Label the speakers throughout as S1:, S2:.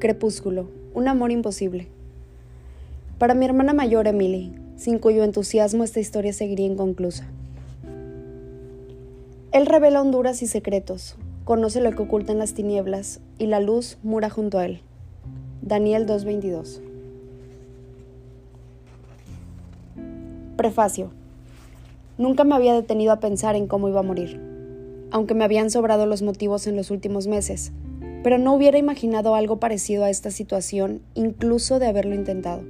S1: Crepúsculo, un amor imposible. Para mi hermana mayor Emily, sin cuyo entusiasmo esta historia seguiría inconclusa. Él revela honduras y secretos, conoce lo que oculta en las tinieblas, y la luz mura junto a él. Daniel 2.22 Prefacio. Nunca me había detenido a pensar en cómo iba a morir, aunque me habían sobrado los motivos en los últimos meses, pero no hubiera imaginado algo parecido a esta situación incluso de haberlo intentado.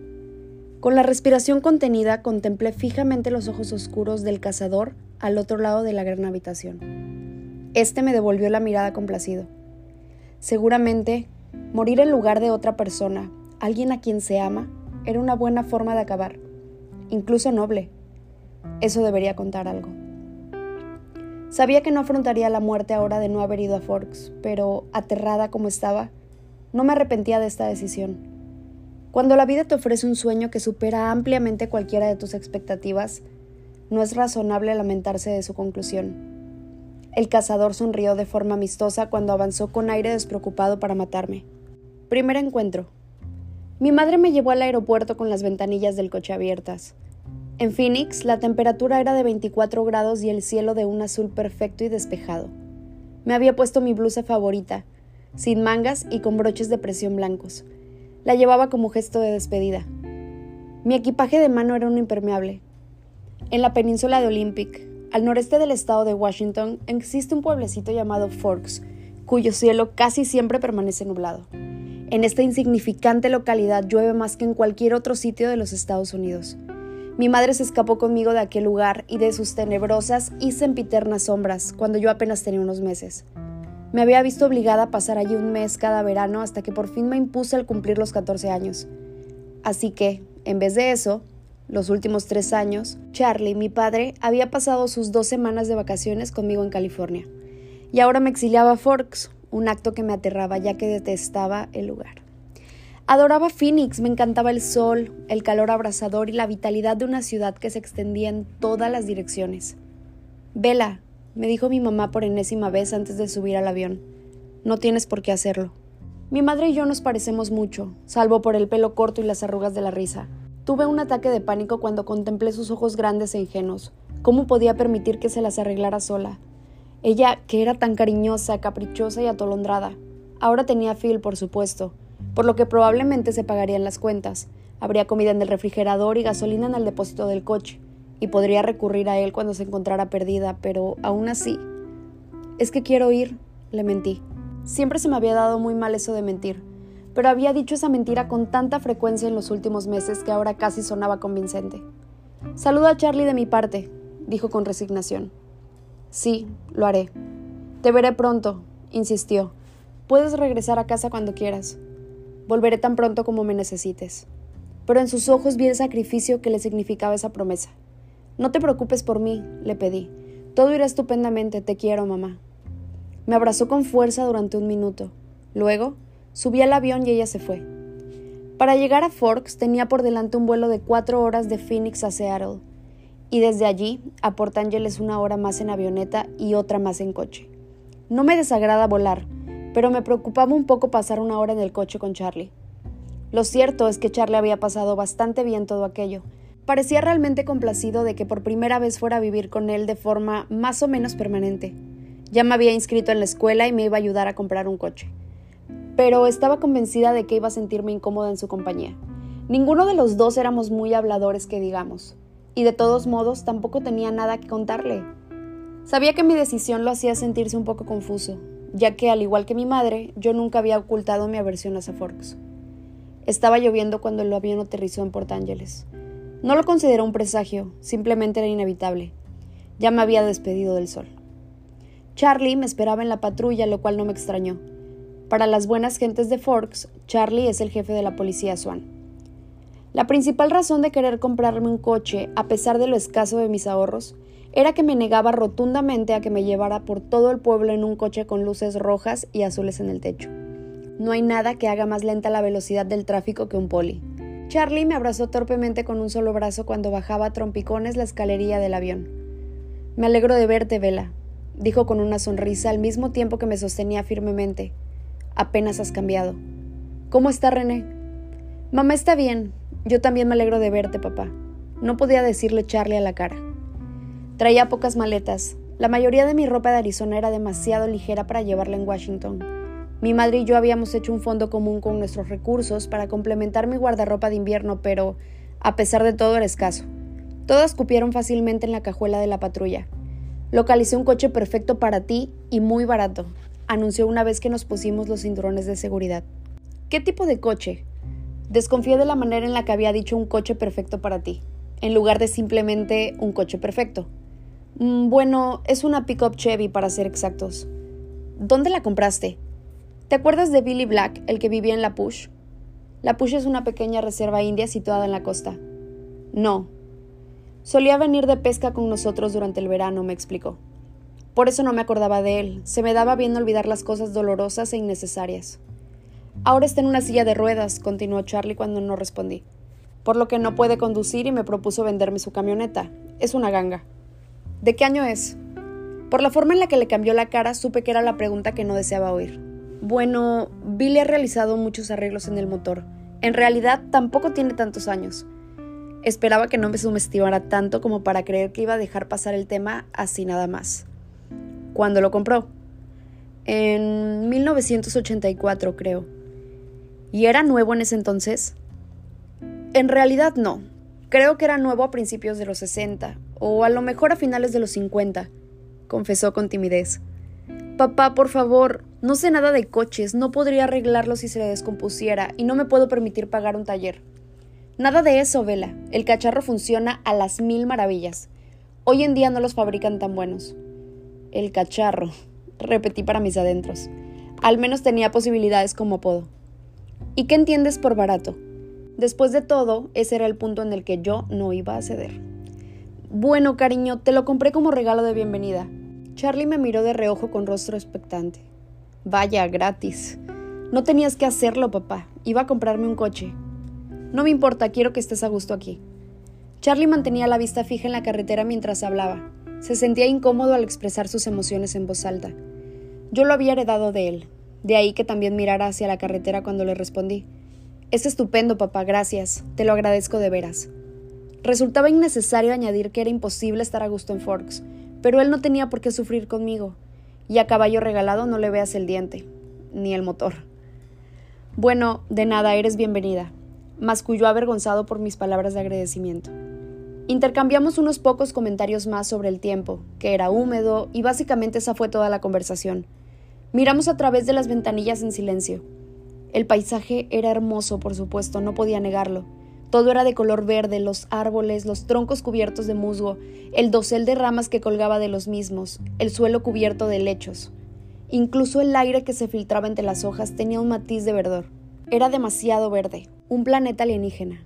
S1: Con la respiración contenida contemplé fijamente los ojos oscuros del cazador al otro lado de la gran habitación. Este me devolvió la mirada complacido. Seguramente, morir en lugar de otra persona, alguien a quien se ama, era una buena forma de acabar, incluso noble. Eso debería contar algo. Sabía que no afrontaría la muerte ahora de no haber ido a Forks, pero, aterrada como estaba, no me arrepentía de esta decisión. Cuando la vida te ofrece un sueño que supera ampliamente cualquiera de tus expectativas, no es razonable lamentarse de su conclusión. El cazador sonrió de forma amistosa cuando avanzó con aire despreocupado para matarme. Primer encuentro. Mi madre me llevó al aeropuerto con las ventanillas del coche abiertas. En Phoenix, la temperatura era de 24 grados y el cielo de un azul perfecto y despejado. Me había puesto mi blusa favorita, sin mangas y con broches de presión blancos la llevaba como gesto de despedida. Mi equipaje de mano era un impermeable. En la península de Olympic, al noreste del estado de Washington, existe un pueblecito llamado Forks, cuyo cielo casi siempre permanece nublado. En esta insignificante localidad llueve más que en cualquier otro sitio de los Estados Unidos. Mi madre se escapó conmigo de aquel lugar y de sus tenebrosas y sempiternas sombras cuando yo apenas tenía unos meses. Me había visto obligada a pasar allí un mes cada verano hasta que por fin me impuse al cumplir los 14 años. Así que, en vez de eso, los últimos tres años, Charlie, mi padre, había pasado sus dos semanas de vacaciones conmigo en California. Y ahora me exiliaba a Forks, un acto que me aterraba ya que detestaba el lugar. Adoraba Phoenix, me encantaba el sol, el calor abrasador y la vitalidad de una ciudad que se extendía en todas las direcciones. Vela, me dijo mi mamá por enésima vez antes de subir al avión. No tienes por qué hacerlo. Mi madre y yo nos parecemos mucho, salvo por el pelo corto y las arrugas de la risa. Tuve un ataque de pánico cuando contemplé sus ojos grandes e ingenuos. ¿Cómo podía permitir que se las arreglara sola? Ella, que era tan cariñosa, caprichosa y atolondrada. Ahora tenía Phil, por supuesto, por lo que probablemente se pagarían las cuentas. Habría comida en el refrigerador y gasolina en el depósito del coche y podría recurrir a él cuando se encontrara perdida, pero aún así... Es que quiero ir, le mentí. Siempre se me había dado muy mal eso de mentir, pero había dicho esa mentira con tanta frecuencia en los últimos meses que ahora casi sonaba convincente. Saluda a Charlie de mi parte, dijo con resignación. Sí, lo haré. Te veré pronto, insistió. Puedes regresar a casa cuando quieras. Volveré tan pronto como me necesites. Pero en sus ojos vi el sacrificio que le significaba esa promesa. No te preocupes por mí, le pedí. Todo irá estupendamente, te quiero, mamá. Me abrazó con fuerza durante un minuto. Luego, subí al avión y ella se fue. Para llegar a Forks tenía por delante un vuelo de cuatro horas de Phoenix a Seattle, y desde allí a Port Angeles una hora más en avioneta y otra más en coche. No me desagrada volar, pero me preocupaba un poco pasar una hora en el coche con Charlie. Lo cierto es que Charlie había pasado bastante bien todo aquello, Parecía realmente complacido de que por primera vez fuera a vivir con él de forma más o menos permanente. Ya me había inscrito en la escuela y me iba a ayudar a comprar un coche. Pero estaba convencida de que iba a sentirme incómoda en su compañía. Ninguno de los dos éramos muy habladores que digamos, y de todos modos tampoco tenía nada que contarle. Sabía que mi decisión lo hacía sentirse un poco confuso, ya que al igual que mi madre, yo nunca había ocultado mi aversión a Forks. Estaba lloviendo cuando el avión aterrizó en Port Angeles. No lo consideró un presagio, simplemente era inevitable. Ya me había despedido del sol. Charlie me esperaba en la patrulla, lo cual no me extrañó. Para las buenas gentes de Forks, Charlie es el jefe de la policía Swan. La principal razón de querer comprarme un coche, a pesar de lo escaso de mis ahorros, era que me negaba rotundamente a que me llevara por todo el pueblo en un coche con luces rojas y azules en el techo. No hay nada que haga más lenta la velocidad del tráfico que un poli. Charlie me abrazó torpemente con un solo brazo cuando bajaba a trompicones la escalería del avión. Me alegro de verte, Vela, dijo con una sonrisa al mismo tiempo que me sostenía firmemente. Apenas has cambiado. ¿Cómo está René? Mamá está bien. Yo también me alegro de verte, papá. No podía decirle Charlie a la cara. Traía pocas maletas. La mayoría de mi ropa de Arizona era demasiado ligera para llevarla en Washington. Mi madre y yo habíamos hecho un fondo común con nuestros recursos para complementar mi guardarropa de invierno, pero, a pesar de todo, era escaso. Todas cupieron fácilmente en la cajuela de la patrulla. Localicé un coche perfecto para ti y muy barato, anunció una vez que nos pusimos los cinturones de seguridad. ¿Qué tipo de coche? Desconfié de la manera en la que había dicho un coche perfecto para ti, en lugar de simplemente un coche perfecto. Mm, bueno, es una pickup Chevy para ser exactos. ¿Dónde la compraste? ¿Te acuerdas de Billy Black, el que vivía en La Push? La Push es una pequeña reserva india situada en la costa. No. Solía venir de pesca con nosotros durante el verano, me explicó. Por eso no me acordaba de él. Se me daba bien olvidar las cosas dolorosas e innecesarias. Ahora está en una silla de ruedas, continuó Charlie cuando no respondí. Por lo que no puede conducir y me propuso venderme su camioneta. Es una ganga. ¿De qué año es? Por la forma en la que le cambió la cara, supe que era la pregunta que no deseaba oír. Bueno, Billy ha realizado muchos arreglos en el motor. En realidad, tampoco tiene tantos años. Esperaba que no me subestimara tanto como para creer que iba a dejar pasar el tema así nada más. ¿Cuándo lo compró? En 1984, creo. ¿Y era nuevo en ese entonces? En realidad no. Creo que era nuevo a principios de los 60, o a lo mejor a finales de los 50, confesó con timidez. Papá, por favor, no sé nada de coches, no podría arreglarlo si se le descompusiera, y no me puedo permitir pagar un taller. Nada de eso, Vela. El cacharro funciona a las mil maravillas. Hoy en día no los fabrican tan buenos. El cacharro, repetí para mis adentros. Al menos tenía posibilidades como apodo. ¿Y qué entiendes por barato? Después de todo, ese era el punto en el que yo no iba a ceder. Bueno, cariño, te lo compré como regalo de bienvenida. Charlie me miró de reojo con rostro expectante. Vaya, gratis. No tenías que hacerlo, papá. Iba a comprarme un coche. No me importa, quiero que estés a gusto aquí. Charlie mantenía la vista fija en la carretera mientras hablaba. Se sentía incómodo al expresar sus emociones en voz alta. Yo lo había heredado de él, de ahí que también mirara hacia la carretera cuando le respondí. Es estupendo, papá, gracias. Te lo agradezco de veras. Resultaba innecesario añadir que era imposible estar a gusto en Forks, pero él no tenía por qué sufrir conmigo. Y a caballo regalado no le veas el diente, ni el motor. Bueno, de nada, eres bienvenida, masculló avergonzado por mis palabras de agradecimiento. Intercambiamos unos pocos comentarios más sobre el tiempo, que era húmedo, y básicamente esa fue toda la conversación. Miramos a través de las ventanillas en silencio. El paisaje era hermoso, por supuesto, no podía negarlo. Todo era de color verde, los árboles, los troncos cubiertos de musgo, el dosel de ramas que colgaba de los mismos, el suelo cubierto de lechos. Incluso el aire que se filtraba entre las hojas tenía un matiz de verdor. Era demasiado verde, un planeta alienígena.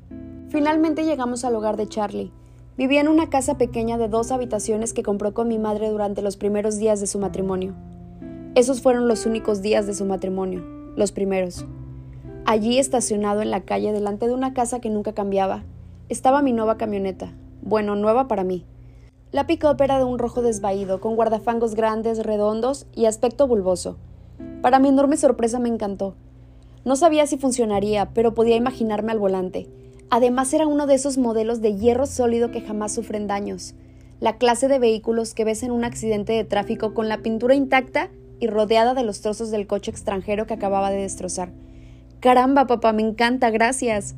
S1: Finalmente llegamos al hogar de Charlie. Vivía en una casa pequeña de dos habitaciones que compró con mi madre durante los primeros días de su matrimonio. Esos fueron los únicos días de su matrimonio, los primeros. Allí, estacionado en la calle delante de una casa que nunca cambiaba, estaba mi nueva camioneta. Bueno, nueva para mí. La pick-up era de un rojo desvaído, con guardafangos grandes, redondos y aspecto bulboso. Para mi enorme sorpresa me encantó. No sabía si funcionaría, pero podía imaginarme al volante. Además era uno de esos modelos de hierro sólido que jamás sufren daños. La clase de vehículos que ves en un accidente de tráfico con la pintura intacta y rodeada de los trozos del coche extranjero que acababa de destrozar. Caramba, papá, me encanta, gracias.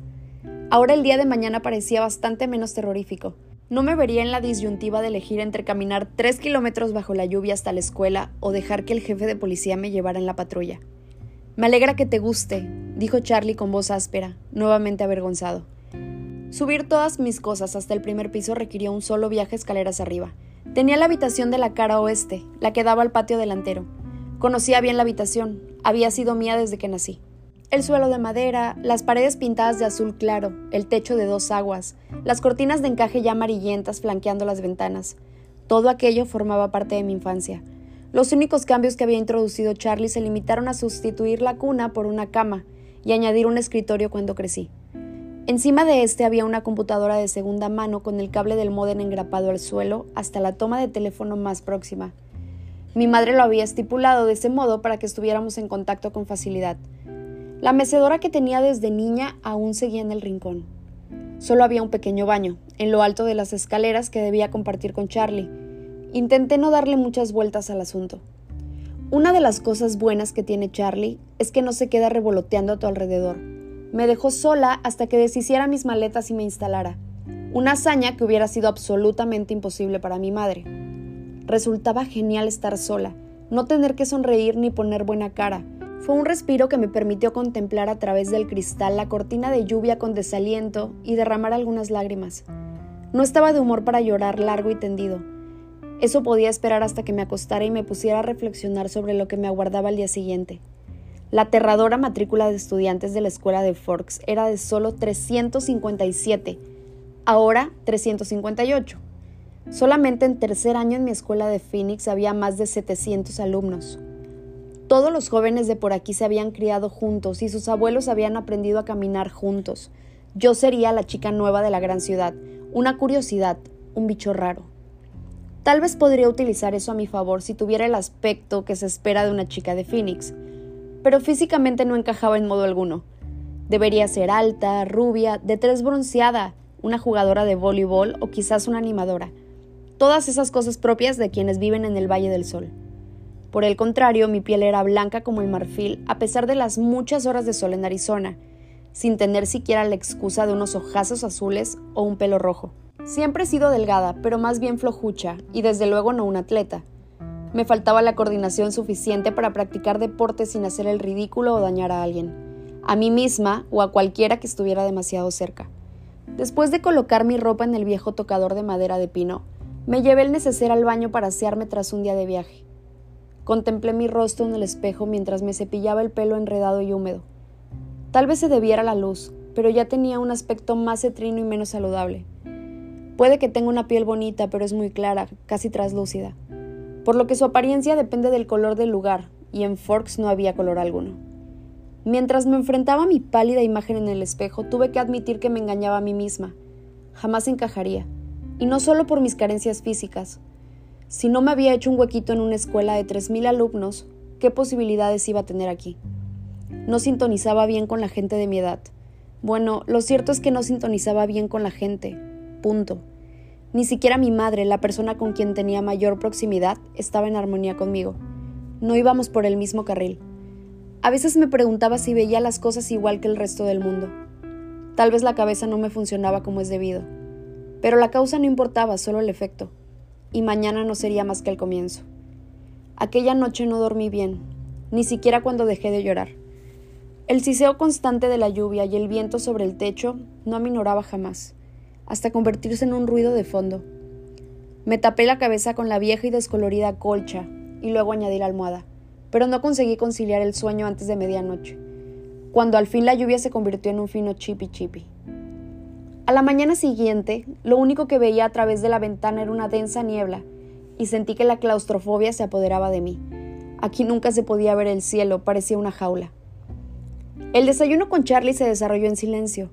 S1: Ahora el día de mañana parecía bastante menos terrorífico. No me vería en la disyuntiva de elegir entre caminar tres kilómetros bajo la lluvia hasta la escuela o dejar que el jefe de policía me llevara en la patrulla. Me alegra que te guste, dijo Charlie con voz áspera, nuevamente avergonzado. Subir todas mis cosas hasta el primer piso requirió un solo viaje escaleras arriba. Tenía la habitación de la cara oeste, la que daba al patio delantero. Conocía bien la habitación, había sido mía desde que nací. El suelo de madera, las paredes pintadas de azul claro, el techo de dos aguas, las cortinas de encaje ya amarillentas flanqueando las ventanas. Todo aquello formaba parte de mi infancia. Los únicos cambios que había introducido Charlie se limitaron a sustituir la cuna por una cama y añadir un escritorio cuando crecí. Encima de este había una computadora de segunda mano con el cable del modem engrapado al suelo hasta la toma de teléfono más próxima. Mi madre lo había estipulado de ese modo para que estuviéramos en contacto con facilidad. La mecedora que tenía desde niña aún seguía en el rincón. Solo había un pequeño baño, en lo alto de las escaleras que debía compartir con Charlie. Intenté no darle muchas vueltas al asunto. Una de las cosas buenas que tiene Charlie es que no se queda revoloteando a tu alrededor. Me dejó sola hasta que deshiciera mis maletas y me instalara. Una hazaña que hubiera sido absolutamente imposible para mi madre. Resultaba genial estar sola, no tener que sonreír ni poner buena cara. Fue un respiro que me permitió contemplar a través del cristal la cortina de lluvia con desaliento y derramar algunas lágrimas. No estaba de humor para llorar largo y tendido eso podía esperar hasta que me acostara y me pusiera a reflexionar sobre lo que me aguardaba al día siguiente. La aterradora matrícula de estudiantes de la escuela de Forks era de solo 357, ahora 358. Solamente en tercer año en mi escuela de Phoenix había más de 700 alumnos. Todos los jóvenes de por aquí se habían criado juntos y sus abuelos habían aprendido a caminar juntos. Yo sería la chica nueva de la gran ciudad, una curiosidad, un bicho raro. Tal vez podría utilizar eso a mi favor si tuviera el aspecto que se espera de una chica de Phoenix, pero físicamente no encajaba en modo alguno. Debería ser alta, rubia, de tres bronceada, una jugadora de voleibol o quizás una animadora. Todas esas cosas propias de quienes viven en el Valle del Sol. Por el contrario, mi piel era blanca como el marfil a pesar de las muchas horas de sol en Arizona, sin tener siquiera la excusa de unos ojazos azules o un pelo rojo. Siempre he sido delgada, pero más bien flojucha, y desde luego no un atleta. Me faltaba la coordinación suficiente para practicar deporte sin hacer el ridículo o dañar a alguien, a mí misma o a cualquiera que estuviera demasiado cerca. Después de colocar mi ropa en el viejo tocador de madera de pino, me llevé el neceser al baño para asearme tras un día de viaje. Contemplé mi rostro en el espejo mientras me cepillaba el pelo enredado y húmedo. Tal vez se debiera a la luz, pero ya tenía un aspecto más cetrino y menos saludable. Puede que tenga una piel bonita, pero es muy clara, casi traslúcida, por lo que su apariencia depende del color del lugar, y en Forks no había color alguno. Mientras me enfrentaba a mi pálida imagen en el espejo, tuve que admitir que me engañaba a mí misma. Jamás encajaría, y no solo por mis carencias físicas. Si no me había hecho un huequito en una escuela de 3.000 alumnos, ¿qué posibilidades iba a tener aquí? No sintonizaba bien con la gente de mi edad. Bueno, lo cierto es que no sintonizaba bien con la gente, Punto. Ni siquiera mi madre, la persona con quien tenía mayor proximidad, estaba en armonía conmigo. No íbamos por el mismo carril. A veces me preguntaba si veía las cosas igual que el resto del mundo. Tal vez la cabeza no me funcionaba como es debido. Pero la causa no importaba, solo el efecto. Y mañana no sería más que el comienzo. Aquella noche no dormí bien, ni siquiera cuando dejé de llorar. El siseo constante de la lluvia y el viento sobre el techo no aminoraba jamás hasta convertirse en un ruido de fondo. Me tapé la cabeza con la vieja y descolorida colcha y luego añadí la almohada, pero no conseguí conciliar el sueño antes de medianoche, cuando al fin la lluvia se convirtió en un fino chipi chipi. A la mañana siguiente, lo único que veía a través de la ventana era una densa niebla, y sentí que la claustrofobia se apoderaba de mí. Aquí nunca se podía ver el cielo, parecía una jaula. El desayuno con Charlie se desarrolló en silencio,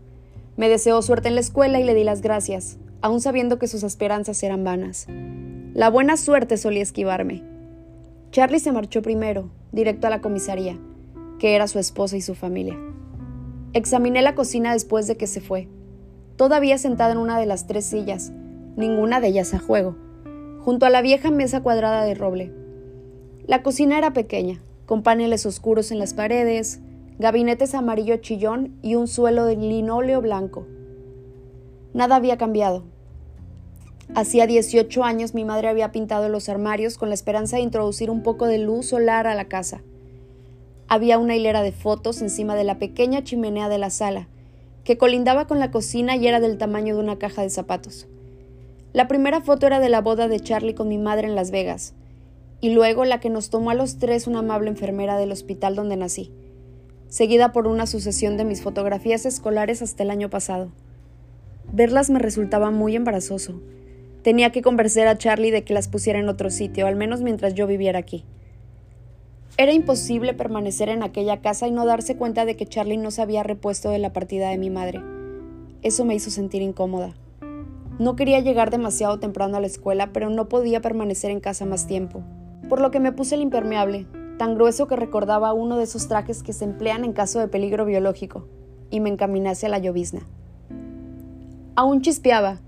S1: me deseó suerte en la escuela y le di las gracias, aun sabiendo que sus esperanzas eran vanas. La buena suerte solía esquivarme. Charlie se marchó primero, directo a la comisaría, que era su esposa y su familia. Examiné la cocina después de que se fue. Todavía sentada en una de las tres sillas, ninguna de ellas a juego, junto a la vieja mesa cuadrada de roble. La cocina era pequeña, con paneles oscuros en las paredes, gabinetes amarillo chillón y un suelo de linóleo blanco. Nada había cambiado. Hacía 18 años mi madre había pintado los armarios con la esperanza de introducir un poco de luz solar a la casa. Había una hilera de fotos encima de la pequeña chimenea de la sala, que colindaba con la cocina y era del tamaño de una caja de zapatos. La primera foto era de la boda de Charlie con mi madre en Las Vegas, y luego la que nos tomó a los tres una amable enfermera del hospital donde nací seguida por una sucesión de mis fotografías escolares hasta el año pasado. Verlas me resultaba muy embarazoso. Tenía que convencer a Charlie de que las pusiera en otro sitio, al menos mientras yo viviera aquí. Era imposible permanecer en aquella casa y no darse cuenta de que Charlie no se había repuesto de la partida de mi madre. Eso me hizo sentir incómoda. No quería llegar demasiado temprano a la escuela, pero no podía permanecer en casa más tiempo, por lo que me puse el impermeable, tan grueso que recordaba uno de esos trajes que se emplean en caso de peligro biológico, y me encaminé hacia la llovizna. Aún chispeaba,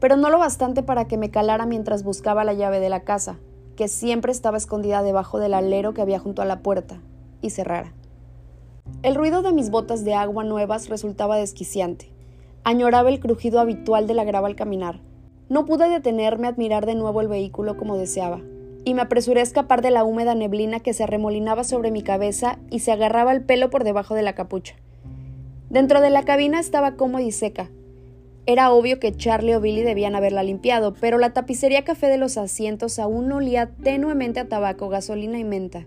S1: pero no lo bastante para que me calara mientras buscaba la llave de la casa, que siempre estaba escondida debajo del alero que había junto a la puerta, y cerrara. El ruido de mis botas de agua nuevas resultaba desquiciante. Añoraba el crujido habitual de la grava al caminar. No pude detenerme a admirar de nuevo el vehículo como deseaba, y me apresuré a escapar de la húmeda neblina que se arremolinaba sobre mi cabeza y se agarraba el pelo por debajo de la capucha. Dentro de la cabina estaba cómoda y seca, era obvio que Charlie o Billy debían haberla limpiado, pero la tapicería café de los asientos aún olía tenuemente a tabaco, gasolina y menta.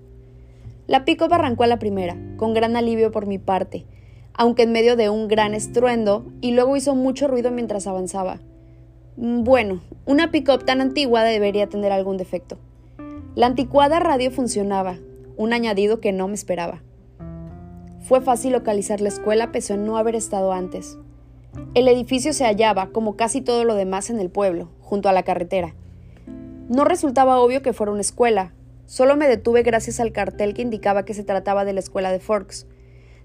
S1: La pico arrancó a la primera, con gran alivio por mi parte, aunque en medio de un gran estruendo, y luego hizo mucho ruido mientras avanzaba. Bueno, una pick-up tan antigua debería tener algún defecto. La anticuada radio funcionaba, un añadido que no me esperaba. Fue fácil localizar la escuela pese a no haber estado antes. El edificio se hallaba, como casi todo lo demás, en el pueblo, junto a la carretera. No resultaba obvio que fuera una escuela, solo me detuve gracias al cartel que indicaba que se trataba de la escuela de Forks.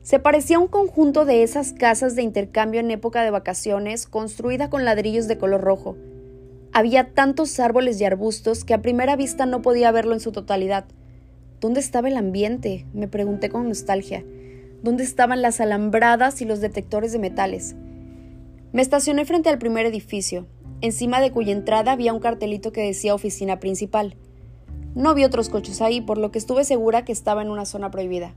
S1: Se parecía a un conjunto de esas casas de intercambio en época de vacaciones, construida con ladrillos de color rojo. Había tantos árboles y arbustos que a primera vista no podía verlo en su totalidad. ¿Dónde estaba el ambiente? me pregunté con nostalgia. ¿Dónde estaban las alambradas y los detectores de metales? Me estacioné frente al primer edificio, encima de cuya entrada había un cartelito que decía oficina principal. No vi otros coches ahí, por lo que estuve segura que estaba en una zona prohibida.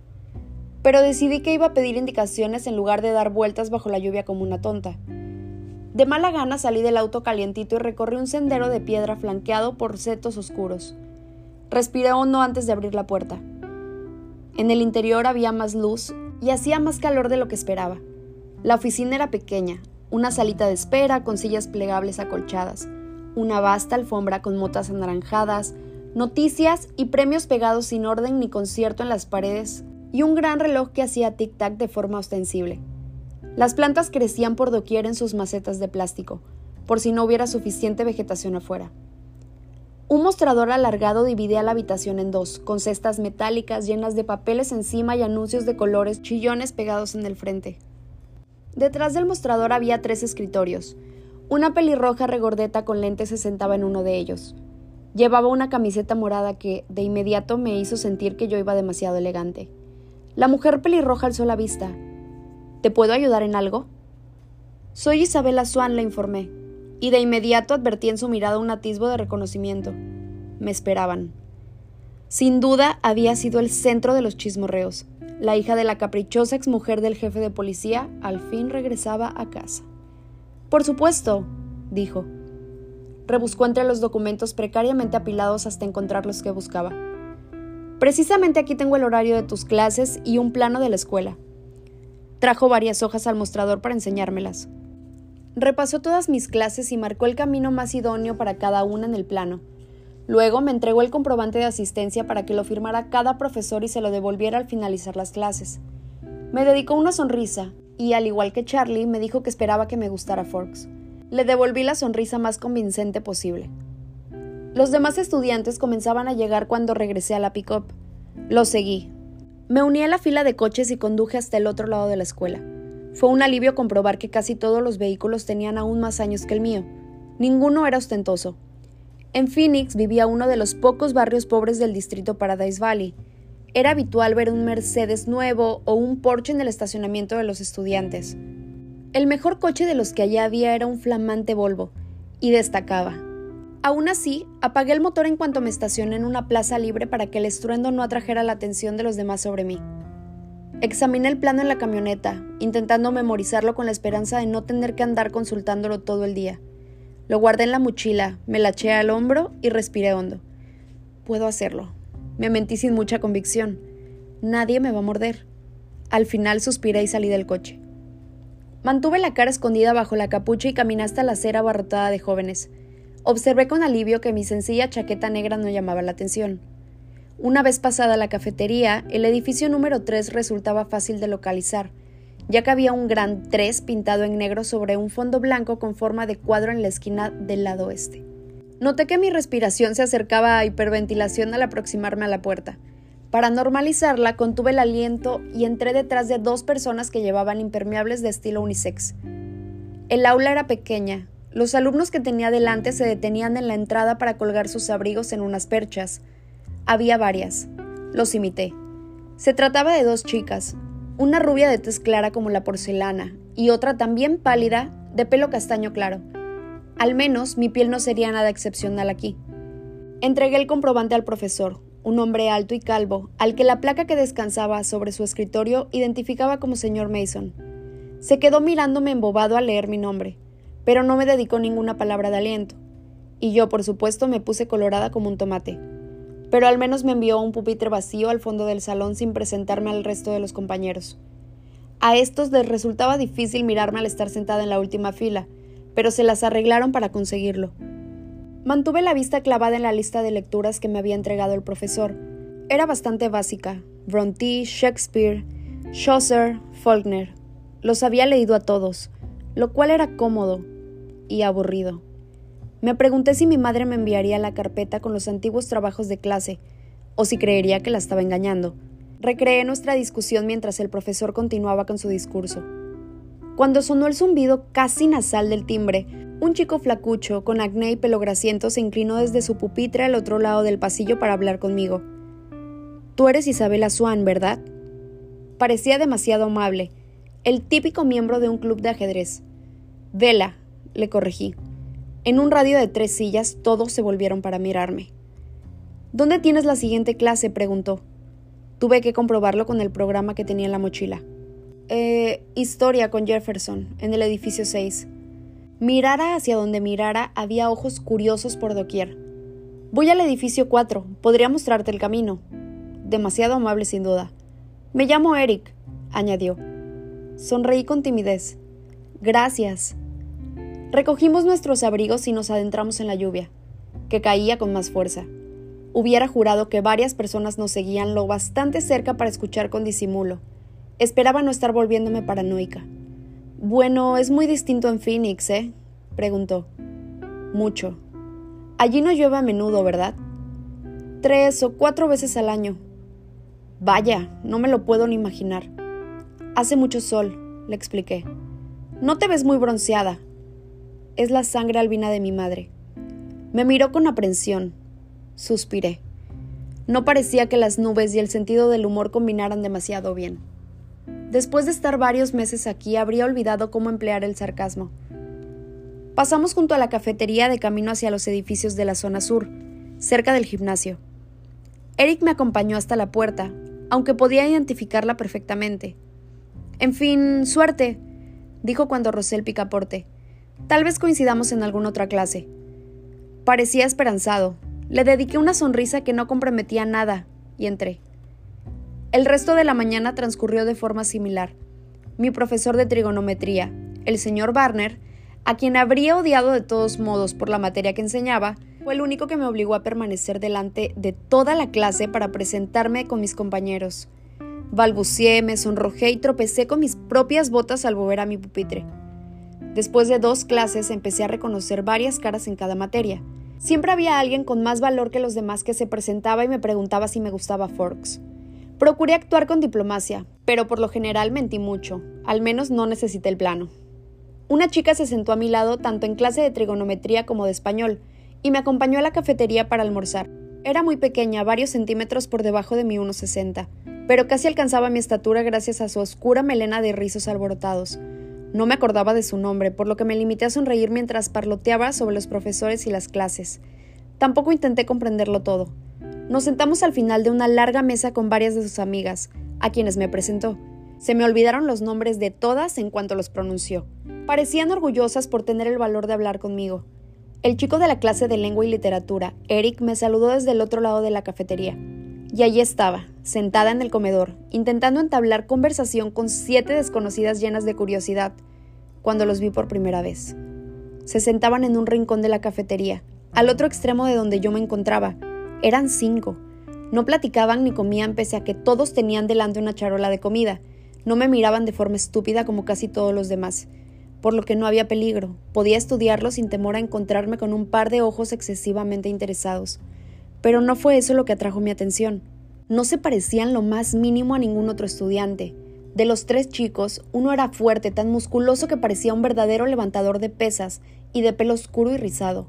S1: Pero decidí que iba a pedir indicaciones en lugar de dar vueltas bajo la lluvia como una tonta. De mala gana salí del auto calientito y recorrí un sendero de piedra flanqueado por setos oscuros. Respiré hondo antes de abrir la puerta. En el interior había más luz y hacía más calor de lo que esperaba. La oficina era pequeña, una salita de espera con sillas plegables acolchadas, una vasta alfombra con motas anaranjadas, noticias y premios pegados sin orden ni concierto en las paredes, y un gran reloj que hacía tic-tac de forma ostensible. Las plantas crecían por doquier en sus macetas de plástico, por si no hubiera suficiente vegetación afuera. Un mostrador alargado dividía la habitación en dos, con cestas metálicas llenas de papeles encima y anuncios de colores chillones pegados en el frente. Detrás del mostrador había tres escritorios. Una pelirroja regordeta con lentes se sentaba en uno de ellos. Llevaba una camiseta morada que, de inmediato, me hizo sentir que yo iba demasiado elegante. La mujer pelirroja alzó la vista. ¿Te puedo ayudar en algo? Soy Isabela Swan, le informé, y de inmediato advertí en su mirada un atisbo de reconocimiento. Me esperaban. Sin duda había sido el centro de los chismorreos. La hija de la caprichosa exmujer del jefe de policía al fin regresaba a casa. Por supuesto, dijo. Rebuscó entre los documentos precariamente apilados hasta encontrar los que buscaba. Precisamente aquí tengo el horario de tus clases y un plano de la escuela. Trajo varias hojas al mostrador para enseñármelas. Repasó todas mis clases y marcó el camino más idóneo para cada una en el plano. Luego me entregó el comprobante de asistencia para que lo firmara cada profesor y se lo devolviera al finalizar las clases. Me dedicó una sonrisa y, al igual que Charlie, me dijo que esperaba que me gustara Forks. Le devolví la sonrisa más convincente posible. Los demás estudiantes comenzaban a llegar cuando regresé a la pick-up. Lo seguí. Me uní a la fila de coches y conduje hasta el otro lado de la escuela. Fue un alivio comprobar que casi todos los vehículos tenían aún más años que el mío. Ninguno era ostentoso, en Phoenix vivía uno de los pocos barrios pobres del distrito Paradise Valley. Era habitual ver un Mercedes nuevo o un Porsche en el estacionamiento de los estudiantes. El mejor coche de los que allá había era un flamante Volvo, y destacaba. Aún así, apagué el motor en cuanto me estacioné en una plaza libre para que el estruendo no atrajera la atención de los demás sobre mí. Examiné el plano en la camioneta, intentando memorizarlo con la esperanza de no tener que andar consultándolo todo el día. Lo guardé en la mochila, me la eché al hombro y respiré hondo. Puedo hacerlo. Me mentí sin mucha convicción. Nadie me va a morder. Al final suspiré y salí del coche. Mantuve la cara escondida bajo la capucha y caminé hasta la acera abarrotada de jóvenes. Observé con alivio que mi sencilla chaqueta negra no llamaba la atención. Una vez pasada la cafetería, el edificio número 3 resultaba fácil de localizar ya que había un gran 3 pintado en negro sobre un fondo blanco con forma de cuadro en la esquina del lado oeste. Noté que mi respiración se acercaba a hiperventilación al aproximarme a la puerta. Para normalizarla, contuve el aliento y entré detrás de dos personas que llevaban impermeables de estilo unisex. El aula era pequeña. Los alumnos que tenía delante se detenían en la entrada para colgar sus abrigos en unas perchas. Había varias. Los imité. Se trataba de dos chicas, una rubia de tez clara como la porcelana y otra también pálida, de pelo castaño claro. Al menos mi piel no sería nada excepcional aquí. Entregué el comprobante al profesor, un hombre alto y calvo, al que la placa que descansaba sobre su escritorio identificaba como señor Mason. Se quedó mirándome embobado al leer mi nombre, pero no me dedicó ninguna palabra de aliento, y yo, por supuesto, me puse colorada como un tomate pero al menos me envió un pupitre vacío al fondo del salón sin presentarme al resto de los compañeros. A estos les resultaba difícil mirarme al estar sentada en la última fila, pero se las arreglaron para conseguirlo. Mantuve la vista clavada en la lista de lecturas que me había entregado el profesor. Era bastante básica. Bronte, Shakespeare, Chaucer, Faulkner. Los había leído a todos, lo cual era cómodo y aburrido. Me pregunté si mi madre me enviaría la carpeta con los antiguos trabajos de clase, o si creería que la estaba engañando. Recreé nuestra discusión mientras el profesor continuaba con su discurso. Cuando sonó el zumbido casi nasal del timbre, un chico flacucho, con acné y pelo grasiento, se inclinó desde su pupitre al otro lado del pasillo para hablar conmigo. Tú eres Isabela Swan, ¿verdad? Parecía demasiado amable, el típico miembro de un club de ajedrez. Vela, le corregí. En un radio de tres sillas todos se volvieron para mirarme. ¿Dónde tienes la siguiente clase? preguntó. Tuve que comprobarlo con el programa que tenía en la mochila. Eh, historia con Jefferson, en el edificio 6. Mirara hacia donde mirara, había ojos curiosos por doquier. Voy al edificio 4, podría mostrarte el camino. Demasiado amable sin duda. Me llamo Eric, añadió. Sonreí con timidez. Gracias. Recogimos nuestros abrigos y nos adentramos en la lluvia, que caía con más fuerza. Hubiera jurado que varias personas nos seguían lo bastante cerca para escuchar con disimulo. Esperaba no estar volviéndome paranoica. Bueno, es muy distinto en Phoenix, ¿eh? preguntó. Mucho. Allí no llueve a menudo, ¿verdad? Tres o cuatro veces al año. Vaya, no me lo puedo ni imaginar. Hace mucho sol, le expliqué. No te ves muy bronceada, es la sangre albina de mi madre. Me miró con aprensión. Suspiré. No parecía que las nubes y el sentido del humor combinaran demasiado bien. Después de estar varios meses aquí, habría olvidado cómo emplear el sarcasmo. Pasamos junto a la cafetería de camino hacia los edificios de la zona sur, cerca del gimnasio. Eric me acompañó hasta la puerta, aunque podía identificarla perfectamente. En fin, suerte, dijo cuando rocé el picaporte. Tal vez coincidamos en alguna otra clase. Parecía esperanzado. Le dediqué una sonrisa que no comprometía nada y entré. El resto de la mañana transcurrió de forma similar. Mi profesor de trigonometría, el señor Barner, a quien habría odiado de todos modos por la materia que enseñaba, fue el único que me obligó a permanecer delante de toda la clase para presentarme con mis compañeros. Balbucié, me sonrojé y tropecé con mis propias botas al volver a mi pupitre. Después de dos clases empecé a reconocer varias caras en cada materia. Siempre había alguien con más valor que los demás que se presentaba y me preguntaba si me gustaba Forks. Procuré actuar con diplomacia, pero por lo general mentí mucho, al menos no necesité el plano. Una chica se sentó a mi lado tanto en clase de trigonometría como de español, y me acompañó a la cafetería para almorzar. Era muy pequeña, varios centímetros por debajo de mi 1,60, pero casi alcanzaba mi estatura gracias a su oscura melena de rizos alborotados. No me acordaba de su nombre, por lo que me limité a sonreír mientras parloteaba sobre los profesores y las clases. Tampoco intenté comprenderlo todo. Nos sentamos al final de una larga mesa con varias de sus amigas, a quienes me presentó. Se me olvidaron los nombres de todas en cuanto los pronunció. Parecían orgullosas por tener el valor de hablar conmigo. El chico de la clase de lengua y literatura, Eric, me saludó desde el otro lado de la cafetería. Y allí estaba, sentada en el comedor, intentando entablar conversación con siete desconocidas llenas de curiosidad, cuando los vi por primera vez. Se sentaban en un rincón de la cafetería, al otro extremo de donde yo me encontraba. Eran cinco. No platicaban ni comían pese a que todos tenían delante una charola de comida. No me miraban de forma estúpida como casi todos los demás, por lo que no había peligro. Podía estudiarlos sin temor a encontrarme con un par de ojos excesivamente interesados. Pero no fue eso lo que atrajo mi atención. No se parecían lo más mínimo a ningún otro estudiante. De los tres chicos, uno era fuerte, tan musculoso que parecía un verdadero levantador de pesas y de pelo oscuro y rizado.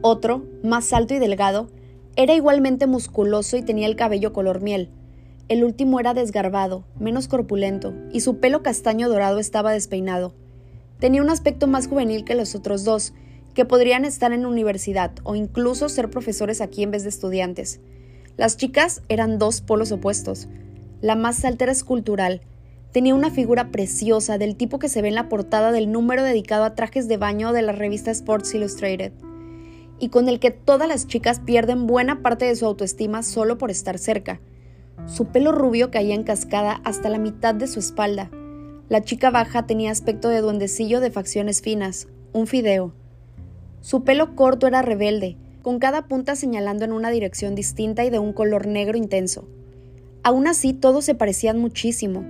S1: Otro, más alto y delgado, era igualmente musculoso y tenía el cabello color miel. El último era desgarbado, menos corpulento, y su pelo castaño dorado estaba despeinado. Tenía un aspecto más juvenil que los otros dos, que podrían estar en universidad o incluso ser profesores aquí en vez de estudiantes. Las chicas eran dos polos opuestos. La más alta era escultural. Tenía una figura preciosa del tipo que se ve en la portada del número dedicado a trajes de baño de la revista Sports Illustrated, y con el que todas las chicas pierden buena parte de su autoestima solo por estar cerca. Su pelo rubio caía en cascada hasta la mitad de su espalda. La chica baja tenía aspecto de duendecillo de facciones finas, un fideo. Su pelo corto era rebelde, con cada punta señalando en una dirección distinta y de un color negro intenso. Aún así, todos se parecían muchísimo.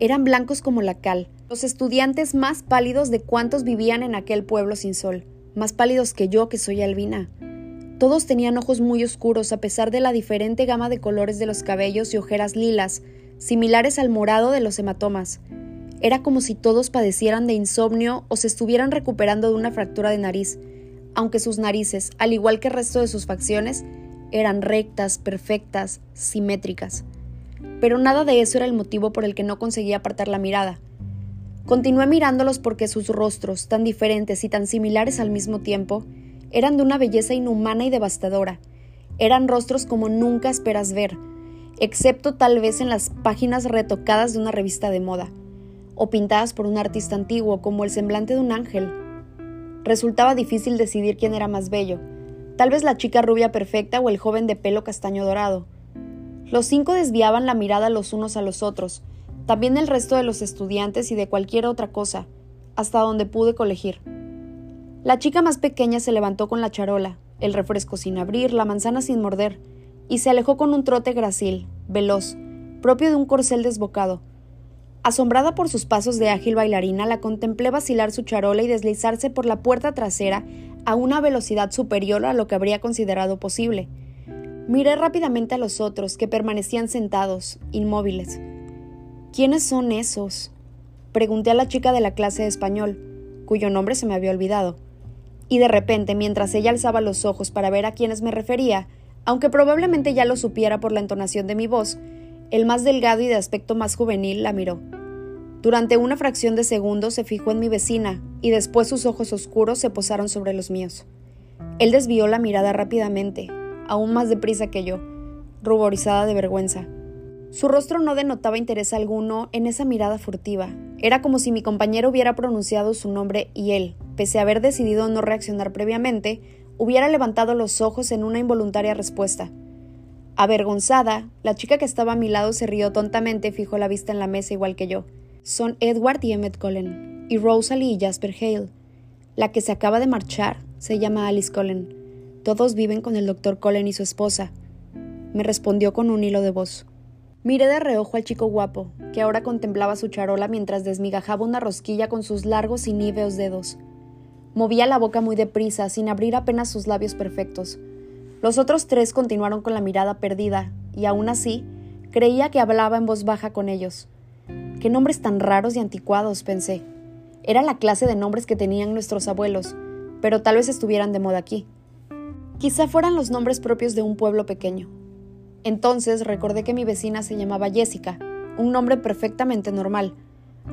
S1: Eran blancos como la cal, los estudiantes más pálidos de cuantos vivían en aquel pueblo sin sol, más pálidos que yo que soy albina. Todos tenían ojos muy oscuros a pesar de la diferente gama de colores de los cabellos y ojeras lilas, similares al morado de los hematomas. Era como si todos padecieran de insomnio o se estuvieran recuperando de una fractura de nariz, aunque sus narices, al igual que el resto de sus facciones, eran rectas, perfectas, simétricas. Pero nada de eso era el motivo por el que no conseguía apartar la mirada. Continué mirándolos porque sus rostros, tan diferentes y tan similares al mismo tiempo, eran de una belleza inhumana y devastadora. Eran rostros como nunca esperas ver, excepto tal vez en las páginas retocadas de una revista de moda, o pintadas por un artista antiguo como el semblante de un ángel Resultaba difícil decidir quién era más bello, tal vez la chica rubia perfecta o el joven de pelo castaño dorado. Los cinco desviaban la mirada los unos a los otros, también el resto de los estudiantes y de cualquier otra cosa, hasta donde pude colegir. La chica más pequeña se levantó con la charola, el refresco sin abrir, la manzana sin morder, y se alejó con un trote gracil, veloz, propio de un corcel desbocado, Asombrada por sus pasos de ágil bailarina, la contemplé vacilar su charola y deslizarse por la puerta trasera a una velocidad superior a lo que habría considerado posible. Miré rápidamente a los otros, que permanecían sentados, inmóviles. ¿Quiénes son esos? Pregunté a la chica de la clase de español, cuyo nombre se me había olvidado. Y de repente, mientras ella alzaba los ojos para ver a quiénes me refería, aunque probablemente ya lo supiera por la entonación de mi voz, el más delgado y de aspecto más juvenil la miró. Durante una fracción de segundo se fijó en mi vecina y después sus ojos oscuros se posaron sobre los míos. Él desvió la mirada rápidamente, aún más deprisa que yo, ruborizada de vergüenza. Su rostro no denotaba interés alguno en esa mirada furtiva. Era como si mi compañero hubiera pronunciado su nombre y él, pese a haber decidido no reaccionar previamente, hubiera levantado los ojos en una involuntaria respuesta. Avergonzada, la chica que estaba a mi lado se rió tontamente y fijó la vista en la mesa igual que yo son Edward y Emmett Cullen, y Rosalie y Jasper Hale. La que se acaba de marchar se llama Alice Cullen. Todos viven con el doctor Cullen y su esposa. Me respondió con un hilo de voz. Miré de reojo al chico guapo, que ahora contemplaba su charola mientras desmigajaba una rosquilla con sus largos y níveos dedos. Movía la boca muy deprisa, sin abrir apenas sus labios perfectos. Los otros tres continuaron con la mirada perdida, y aún así, creía que hablaba en voz baja con ellos. Qué nombres tan raros y anticuados, pensé. Era la clase de nombres que tenían nuestros abuelos, pero tal vez estuvieran de moda aquí. Quizá fueran los nombres propios de un pueblo pequeño. Entonces recordé que mi vecina se llamaba Jessica, un nombre perfectamente normal.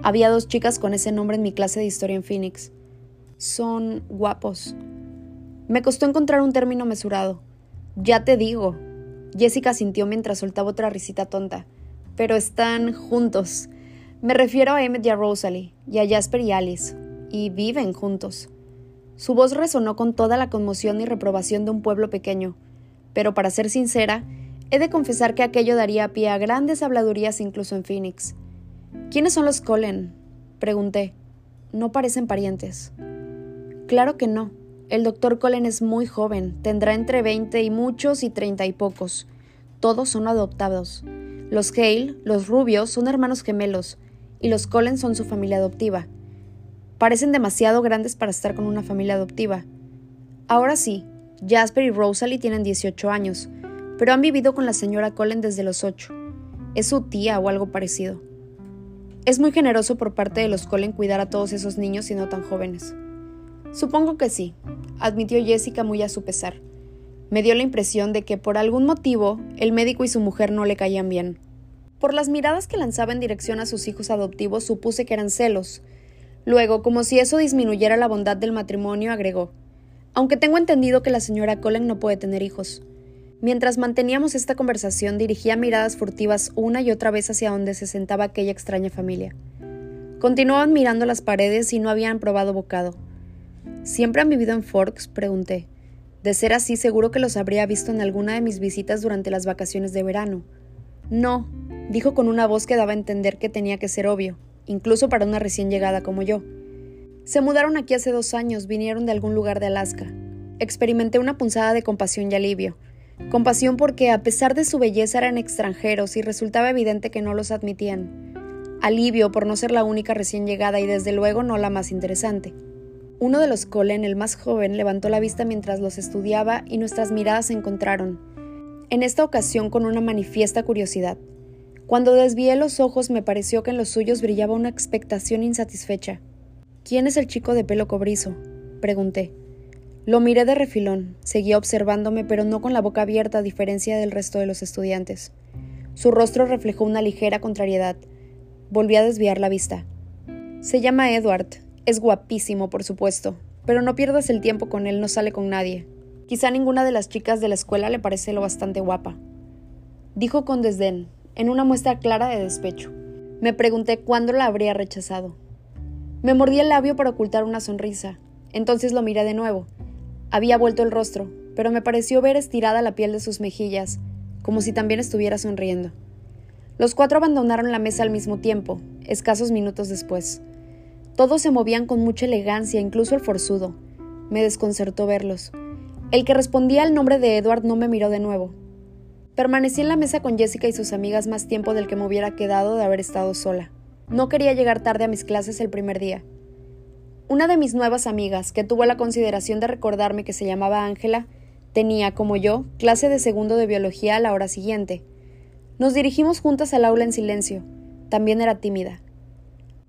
S1: Había dos chicas con ese nombre en mi clase de historia en Phoenix. Son guapos. Me costó encontrar un término mesurado. Ya te digo. Jessica sintió mientras soltaba otra risita tonta. Pero están juntos. Me refiero a Emmett y a Rosalie, y a Jasper y Alice, y viven juntos. Su voz resonó con toda la conmoción y reprobación de un pueblo pequeño, pero para ser sincera, he de confesar que aquello daría pie a grandes habladurías incluso en Phoenix. ¿Quiénes son los Cullen? Pregunté. No parecen parientes. Claro que no. El doctor Cullen es muy joven, tendrá entre veinte y muchos y treinta y pocos. Todos son adoptados. Los Hale, los rubios, son hermanos gemelos, y los Collins son su familia adoptiva. Parecen demasiado grandes para estar con una familia adoptiva. Ahora sí, Jasper y Rosalie tienen 18 años. pero han vivido con la señora Colin desde los ocho. Es su tía o algo parecido. Es muy generoso por parte de los Colin cuidar a todos esos niños y no tan jóvenes. Supongo que sí, admitió Jessica muy a su pesar. Me dio la impresión de que por algún motivo el médico y su mujer no le caían bien. Por las miradas que lanzaba en dirección a sus hijos adoptivos supuse que eran celos. Luego, como si eso disminuyera la bondad del matrimonio, agregó Aunque tengo entendido que la señora Colin no puede tener hijos. Mientras manteníamos esta conversación, dirigía miradas furtivas una y otra vez hacia donde se sentaba aquella extraña familia. Continuaban mirando las paredes y no habían probado bocado. ¿Siempre han vivido en Forks? pregunté. De ser así, seguro que los habría visto en alguna de mis visitas durante las vacaciones de verano. No, dijo con una voz que daba a entender que tenía que ser obvio, incluso para una recién llegada como yo. Se mudaron aquí hace dos años, vinieron de algún lugar de Alaska. Experimenté una punzada de compasión y alivio. Compasión porque, a pesar de su belleza, eran extranjeros y resultaba evidente que no los admitían. Alivio por no ser la única recién llegada y desde luego no la más interesante. Uno de los Colen, el más joven, levantó la vista mientras los estudiaba y nuestras miradas se encontraron, en esta ocasión con una manifiesta curiosidad. Cuando desvié los ojos me pareció que en los suyos brillaba una expectación insatisfecha. ¿Quién es el chico de pelo cobrizo? pregunté. Lo miré de refilón, seguía observándome, pero no con la boca abierta a diferencia del resto de los estudiantes. Su rostro reflejó una ligera contrariedad. Volví a desviar la vista. Se llama Edward, es guapísimo, por supuesto, pero no pierdas el tiempo con él, no sale con nadie. Quizá ninguna de las chicas de la escuela le parece lo bastante guapa. Dijo con desdén, en una muestra clara de despecho. Me pregunté cuándo la habría rechazado. Me mordí el labio para ocultar una sonrisa. Entonces lo miré de nuevo. Había vuelto el rostro, pero me pareció ver estirada la piel de sus mejillas, como si también estuviera sonriendo. Los cuatro abandonaron la mesa al mismo tiempo, escasos minutos después. Todos se movían con mucha elegancia, incluso el forzudo. Me desconcertó verlos. El que respondía al nombre de Edward no me miró de nuevo. Permanecí en la mesa con Jessica y sus amigas más tiempo del que me hubiera quedado de haber estado sola. No quería llegar tarde a mis clases el primer día. Una de mis nuevas amigas, que tuvo la consideración de recordarme que se llamaba Ángela, tenía, como yo, clase de segundo de biología a la hora siguiente. Nos dirigimos juntas al aula en silencio. También era tímida.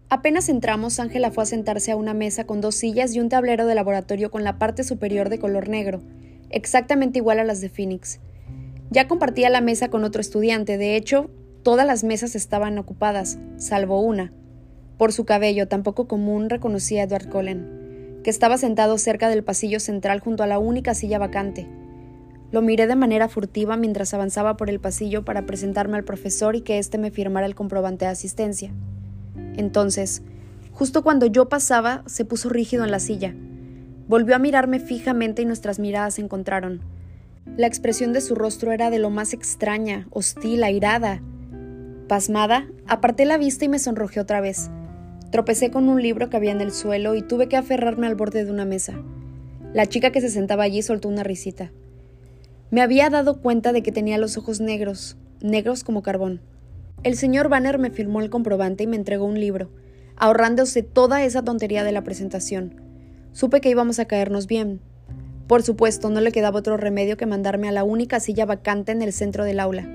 S1: Apenas entramos, Ángela fue a sentarse a una mesa con dos sillas y un tablero de laboratorio con la parte superior de color negro, exactamente igual a las de Phoenix. Ya compartía la mesa con otro estudiante, de hecho, todas las mesas estaban ocupadas, salvo una. Por su cabello, tan poco común, reconocí a Edward Cullen, que estaba sentado cerca del pasillo central junto a la única silla vacante. Lo miré de manera furtiva mientras avanzaba por el pasillo para presentarme al profesor y que éste me firmara el comprobante de asistencia. Entonces, justo cuando yo pasaba, se puso rígido en la silla. Volvió a mirarme fijamente y nuestras miradas se encontraron. La expresión de su rostro era de lo más extraña, hostil, airada. Pasmada, aparté la vista y me sonrojé otra vez. Tropecé con un libro que había en el suelo y tuve que aferrarme al borde de una mesa. La chica que se sentaba allí soltó una risita. Me había dado cuenta de que tenía los ojos negros, negros como carbón. El señor Banner me firmó el comprobante y me entregó un libro, ahorrándose toda esa tontería de la presentación. Supe que íbamos a caernos bien. Por supuesto, no le quedaba otro remedio que mandarme a la única silla vacante en el centro del aula.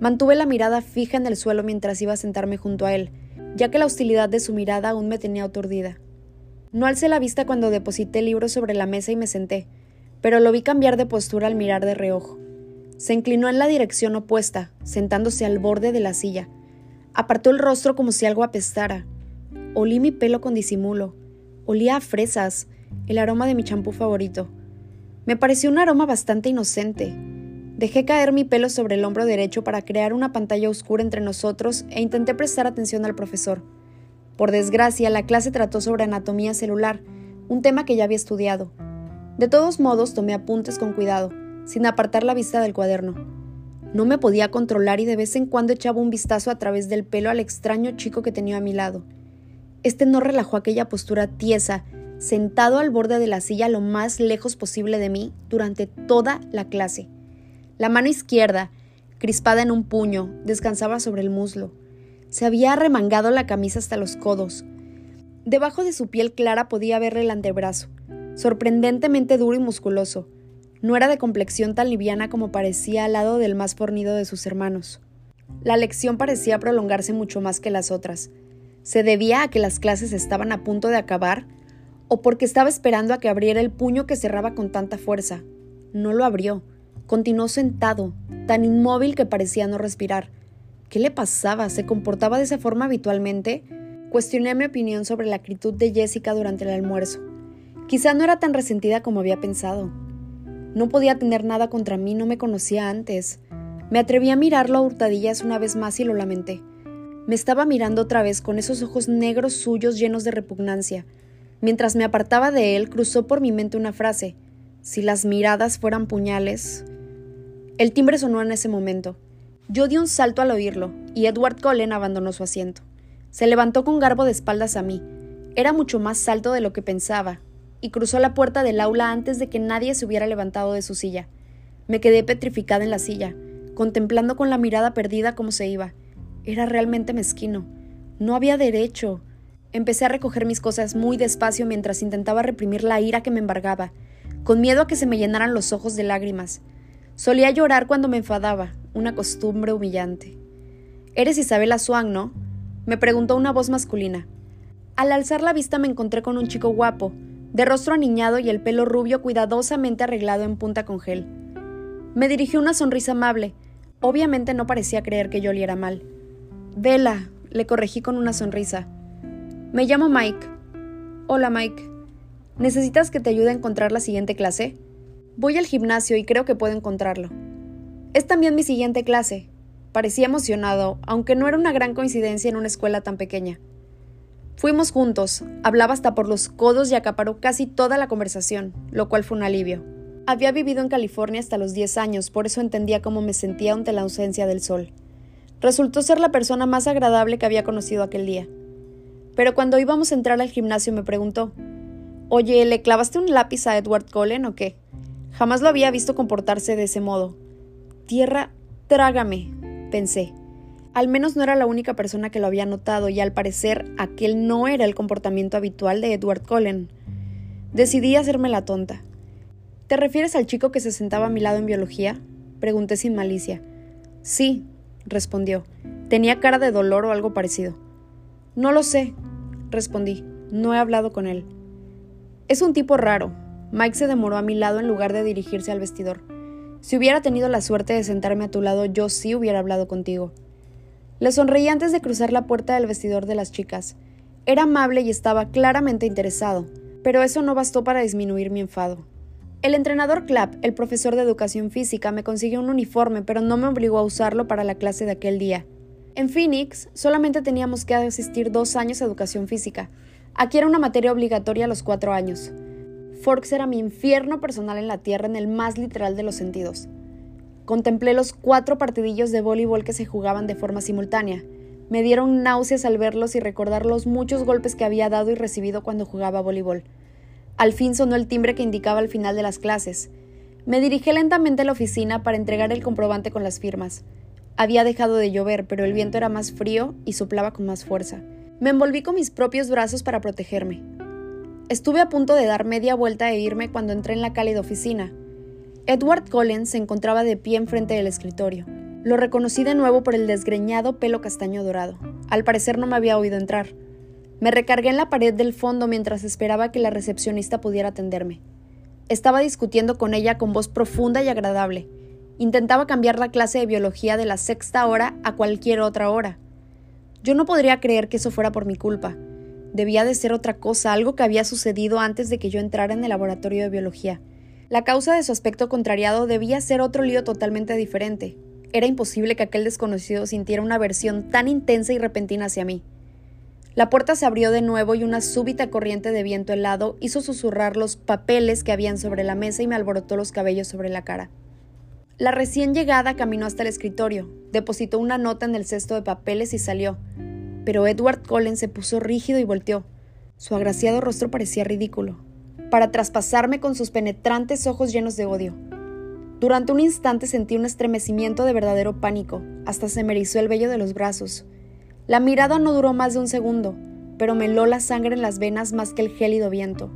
S1: Mantuve la mirada fija en el suelo mientras iba a sentarme junto a él, ya que la hostilidad de su mirada aún me tenía aturdida. No alcé la vista cuando deposité el libro sobre la mesa y me senté, pero lo vi cambiar de postura al mirar de reojo. Se inclinó en la dirección opuesta, sentándose al borde de la silla. Apartó el rostro como si algo apestara. Olí mi pelo con disimulo. Olía a fresas, el aroma de mi champú favorito. Me pareció un aroma bastante inocente. Dejé caer mi pelo sobre el hombro derecho para crear una pantalla oscura entre nosotros e intenté prestar atención al profesor. Por desgracia, la clase trató sobre anatomía celular, un tema que ya había estudiado. De todos modos, tomé apuntes con cuidado sin apartar la vista del cuaderno. No me podía controlar y de vez en cuando echaba un vistazo a través del pelo al extraño chico que tenía a mi lado. Este no relajó aquella postura tiesa, sentado al borde de la silla lo más lejos posible de mí durante toda la clase. La mano izquierda, crispada en un puño, descansaba sobre el muslo. Se había arremangado la camisa hasta los codos. Debajo de su piel clara podía verle el antebrazo, sorprendentemente duro y musculoso. No era de complexión tan liviana como parecía al lado del más fornido de sus hermanos. La lección parecía prolongarse mucho más que las otras. ¿Se debía a que las clases estaban a punto de acabar? ¿O porque estaba esperando a que abriera el puño que cerraba con tanta fuerza? No lo abrió. Continuó sentado, tan inmóvil que parecía no respirar. ¿Qué le pasaba? ¿Se comportaba de esa forma habitualmente? Cuestioné mi opinión sobre la actitud de Jessica durante el almuerzo. Quizá no era tan resentida como había pensado. No podía tener nada contra mí, no me conocía antes. Me atreví a mirarlo a hurtadillas una vez más y lo lamenté. Me estaba mirando otra vez con esos ojos negros suyos llenos de repugnancia. Mientras me apartaba de él, cruzó por mi mente una frase. Si las miradas fueran puñales. El timbre sonó en ese momento. Yo di un salto al oírlo, y Edward Cullen abandonó su asiento. Se levantó con garbo de espaldas a mí. Era mucho más alto de lo que pensaba, y cruzó la puerta del aula antes de que nadie se hubiera levantado de su silla. Me quedé petrificada en la silla, contemplando con la mirada perdida cómo se iba. Era realmente mezquino. No había derecho. Empecé a recoger mis cosas muy despacio mientras intentaba reprimir la ira que me embargaba, con miedo a que se me llenaran los ojos de lágrimas. Solía llorar cuando me enfadaba, una costumbre humillante. Eres Isabela Swan, ¿no? me preguntó una voz masculina. Al alzar la vista me encontré con un chico guapo, de rostro aniñado y el pelo rubio cuidadosamente arreglado en punta con gel. Me dirigió una sonrisa amable. Obviamente no parecía creer que yo oliera mal. Vela, le corregí con una sonrisa. Me llamo Mike. Hola, Mike. ¿Necesitas que te ayude a encontrar la siguiente clase? Voy al gimnasio y creo que puedo encontrarlo. Es también mi siguiente clase. Parecía emocionado, aunque no era una gran coincidencia en una escuela tan pequeña. Fuimos juntos, hablaba hasta por los codos y acaparó casi toda la conversación, lo cual fue un alivio. Había vivido en California hasta los 10 años, por eso entendía cómo me sentía ante la ausencia del sol. Resultó ser la persona más agradable que había conocido aquel día. Pero cuando íbamos a entrar al gimnasio me preguntó, Oye, ¿le clavaste un lápiz a Edward Cullen o qué? Jamás lo había visto comportarse de ese modo. Tierra, trágame, pensé. Al menos no era la única persona que lo había notado y al parecer aquel no era el comportamiento habitual de Edward Cullen. Decidí hacerme la tonta. ¿Te refieres al chico que se sentaba a mi lado en biología? Pregunté sin malicia. Sí, respondió. Tenía cara de dolor o algo parecido. No lo sé, respondí. No he hablado con él. Es un tipo raro, Mike se demoró a mi lado en lugar de dirigirse al vestidor. Si hubiera tenido la suerte de sentarme a tu lado, yo sí hubiera hablado contigo. Le sonreí antes de cruzar la puerta del vestidor de las chicas. Era amable y estaba claramente interesado, pero eso no bastó para disminuir mi enfado. El entrenador Clapp, el profesor de educación física, me consiguió un uniforme, pero no me obligó a usarlo para la clase de aquel día. En Phoenix solamente teníamos que asistir dos años a educación física. Aquí era una materia obligatoria a los cuatro años. Forks era mi infierno personal en la tierra en el más literal de los sentidos. Contemplé los cuatro partidillos de voleibol que se jugaban de forma simultánea. Me dieron náuseas al verlos y recordar los muchos golpes que había dado y recibido cuando jugaba voleibol. Al fin sonó el timbre que indicaba el final de las clases. Me dirigí lentamente a la oficina para entregar el comprobante con las firmas. Había dejado de llover, pero el viento era más frío y soplaba con más fuerza. Me envolví con mis propios brazos para protegerme. Estuve a punto de dar media vuelta e irme cuando entré en la cálida oficina. Edward Collins se encontraba de pie enfrente del escritorio. Lo reconocí de nuevo por el desgreñado pelo castaño dorado. Al parecer no me había oído entrar. Me recargué en la pared del fondo mientras esperaba que la recepcionista pudiera atenderme. Estaba discutiendo con ella con voz profunda y agradable. Intentaba cambiar la clase de biología de la sexta hora a cualquier otra hora. Yo no podría creer que eso fuera por mi culpa. Debía de ser otra cosa, algo que había sucedido antes de que yo entrara en el laboratorio de biología. La causa de su aspecto contrariado debía ser otro lío totalmente diferente. Era imposible que aquel desconocido sintiera una aversión tan intensa y repentina hacia mí. La puerta se abrió de nuevo y una súbita corriente de viento helado hizo susurrar los papeles que habían sobre la mesa y me alborotó los cabellos sobre la cara. La recién llegada caminó hasta el escritorio, depositó una nota en el cesto de papeles y salió, pero Edward Cullen se puso rígido y volteó. Su agraciado rostro parecía ridículo, para traspasarme con sus penetrantes ojos llenos de odio. Durante un instante sentí un estremecimiento de verdadero pánico, hasta se me erizó el vello de los brazos. La mirada no duró más de un segundo, pero me heló la sangre en las venas más que el gélido viento.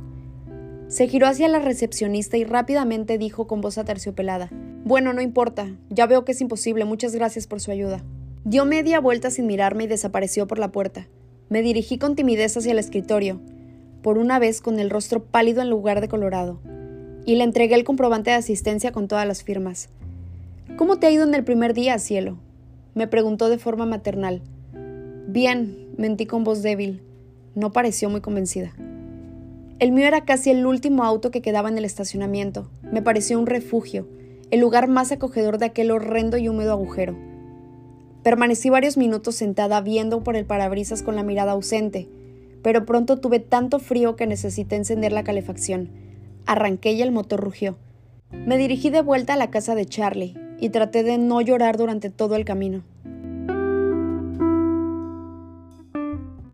S1: Se giró hacia la recepcionista y rápidamente dijo con voz aterciopelada, Bueno, no importa, ya veo que es imposible, muchas gracias por su ayuda. Dio media vuelta sin mirarme y desapareció por la puerta. Me dirigí con timidez hacia el escritorio, por una vez con el rostro pálido en lugar de colorado, y le entregué el comprobante de asistencia con todas las firmas. ¿Cómo te ha ido en el primer día, cielo? me preguntó de forma maternal. Bien, mentí con voz débil. No pareció muy convencida. El mío era casi el último auto que quedaba en el estacionamiento. Me pareció un refugio, el lugar más acogedor de aquel horrendo y húmedo agujero. Permanecí varios minutos sentada viendo por el parabrisas con la mirada ausente, pero pronto tuve tanto frío que necesité encender la calefacción. Arranqué y el motor rugió. Me dirigí de vuelta a la casa de Charlie y traté de no llorar durante todo el camino.